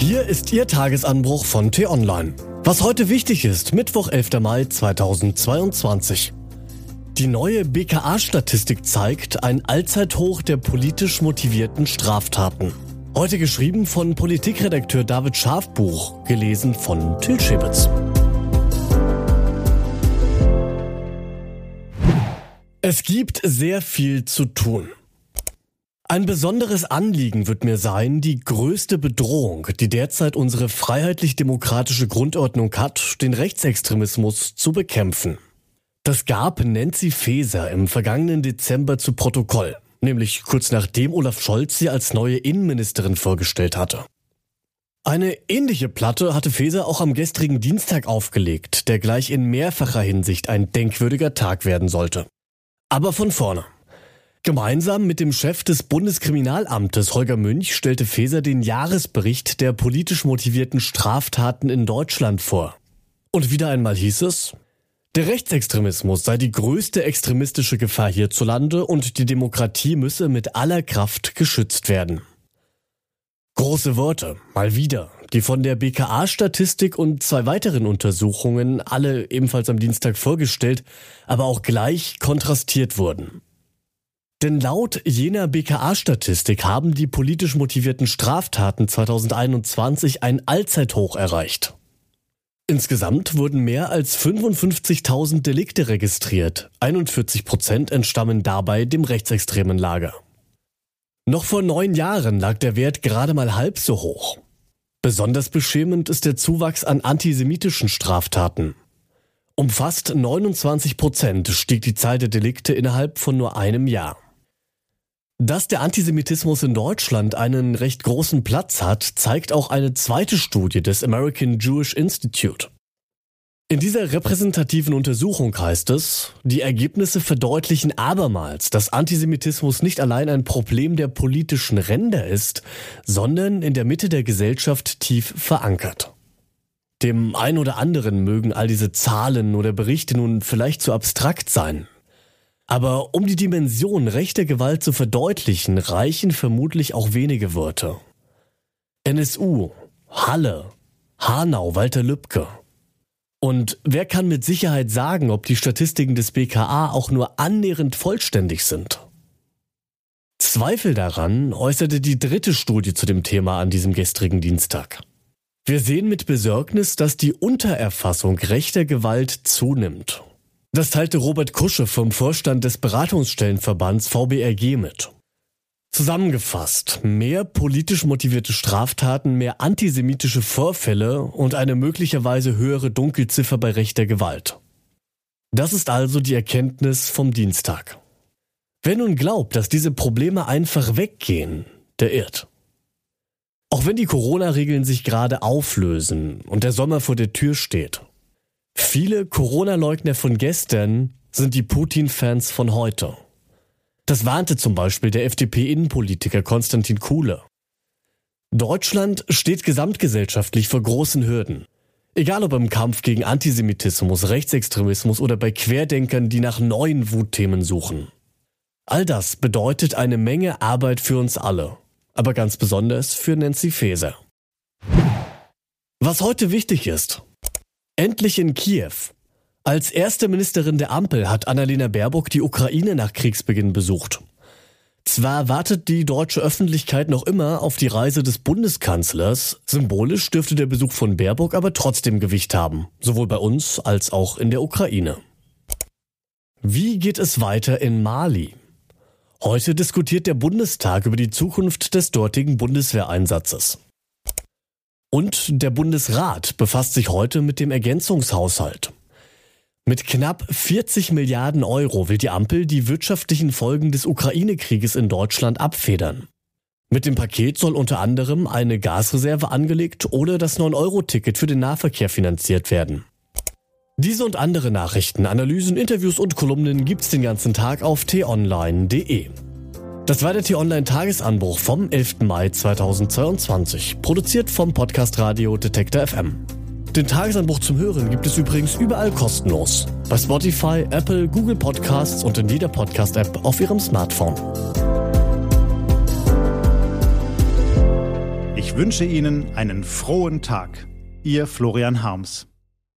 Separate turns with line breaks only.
Hier ist Ihr Tagesanbruch von T-Online. Was heute wichtig ist, Mittwoch, 11. Mai 2022. Die neue BKA-Statistik zeigt ein Allzeithoch der politisch motivierten Straftaten. Heute geschrieben von Politikredakteur David Schafbuch, gelesen von Till Schibitz. Es gibt sehr viel zu tun. Ein besonderes Anliegen wird mir sein, die größte Bedrohung, die derzeit unsere freiheitlich-demokratische Grundordnung hat, den Rechtsextremismus zu bekämpfen. Das gab Nancy Faeser im vergangenen Dezember zu Protokoll, nämlich kurz nachdem Olaf Scholz sie als neue Innenministerin vorgestellt hatte. Eine ähnliche Platte hatte Faeser auch am gestrigen Dienstag aufgelegt, der gleich in mehrfacher Hinsicht ein denkwürdiger Tag werden sollte. Aber von vorne. Gemeinsam mit dem Chef des Bundeskriminalamtes Holger Münch stellte Faeser den Jahresbericht der politisch motivierten Straftaten in Deutschland vor. Und wieder einmal hieß es, der Rechtsextremismus sei die größte extremistische Gefahr hierzulande und die Demokratie müsse mit aller Kraft geschützt werden. Große Worte, mal wieder, die von der BKA-Statistik und zwei weiteren Untersuchungen, alle ebenfalls am Dienstag vorgestellt, aber auch gleich kontrastiert wurden. Denn laut jener BKA-Statistik haben die politisch motivierten Straftaten 2021 ein Allzeithoch erreicht. Insgesamt wurden mehr als 55.000 Delikte registriert. 41 Prozent entstammen dabei dem rechtsextremen Lager. Noch vor neun Jahren lag der Wert gerade mal halb so hoch. Besonders beschämend ist der Zuwachs an antisemitischen Straftaten. Um fast 29 Prozent stieg die Zahl der Delikte innerhalb von nur einem Jahr. Dass der Antisemitismus in Deutschland einen recht großen Platz hat, zeigt auch eine zweite Studie des American Jewish Institute. In dieser repräsentativen Untersuchung heißt es, die Ergebnisse verdeutlichen abermals, dass Antisemitismus nicht allein ein Problem der politischen Ränder ist, sondern in der Mitte der Gesellschaft tief verankert. Dem ein oder anderen mögen all diese Zahlen oder Berichte nun vielleicht zu abstrakt sein, aber um die Dimension rechter Gewalt zu verdeutlichen, reichen vermutlich auch wenige Worte. NSU, Halle, Hanau, Walter Lübcke. Und wer kann mit Sicherheit sagen, ob die Statistiken des BKA auch nur annähernd vollständig sind? Zweifel daran äußerte die dritte Studie zu dem Thema an diesem gestrigen Dienstag. Wir sehen mit Besorgnis, dass die Untererfassung rechter Gewalt zunimmt das teilte Robert Kusche vom Vorstand des Beratungsstellenverbands VBRG mit. Zusammengefasst, mehr politisch motivierte Straftaten, mehr antisemitische Vorfälle und eine möglicherweise höhere Dunkelziffer bei rechter Gewalt. Das ist also die Erkenntnis vom Dienstag. Wer nun glaubt, dass diese Probleme einfach weggehen, der irrt. Auch wenn die Corona-Regeln sich gerade auflösen und der Sommer vor der Tür steht, Viele Corona-Leugner von gestern sind die Putin-Fans von heute. Das warnte zum Beispiel der FDP-Innenpolitiker Konstantin Kuhle. Deutschland steht gesamtgesellschaftlich vor großen Hürden. Egal ob im Kampf gegen Antisemitismus, Rechtsextremismus oder bei Querdenkern, die nach neuen Wutthemen suchen. All das bedeutet eine Menge Arbeit für uns alle, aber ganz besonders für Nancy Faeser. Was heute wichtig ist, Endlich in Kiew. Als erste Ministerin der Ampel hat Annalena Baerbock die Ukraine nach Kriegsbeginn besucht. Zwar wartet die deutsche Öffentlichkeit noch immer auf die Reise des Bundeskanzlers, symbolisch dürfte der Besuch von Baerbock aber trotzdem Gewicht haben, sowohl bei uns als auch in der Ukraine. Wie geht es weiter in Mali? Heute diskutiert der Bundestag über die Zukunft des dortigen Bundeswehreinsatzes. Und der Bundesrat befasst sich heute mit dem Ergänzungshaushalt. Mit knapp 40 Milliarden Euro will die Ampel die wirtschaftlichen Folgen des Ukraine-Krieges in Deutschland abfedern. Mit dem Paket soll unter anderem eine Gasreserve angelegt oder das 9-Euro-Ticket für den Nahverkehr finanziert werden. Diese und andere Nachrichten, Analysen, Interviews und Kolumnen gibt's den ganzen Tag auf t-online.de. Das war der T-Online-Tagesanbruch vom 11. Mai 2022, produziert vom Podcast Radio Detektor FM. Den Tagesanbruch zum Hören gibt es übrigens überall kostenlos. Bei Spotify, Apple, Google Podcasts und in jeder Podcast-App auf Ihrem Smartphone.
Ich wünsche Ihnen einen frohen Tag. Ihr Florian Harms.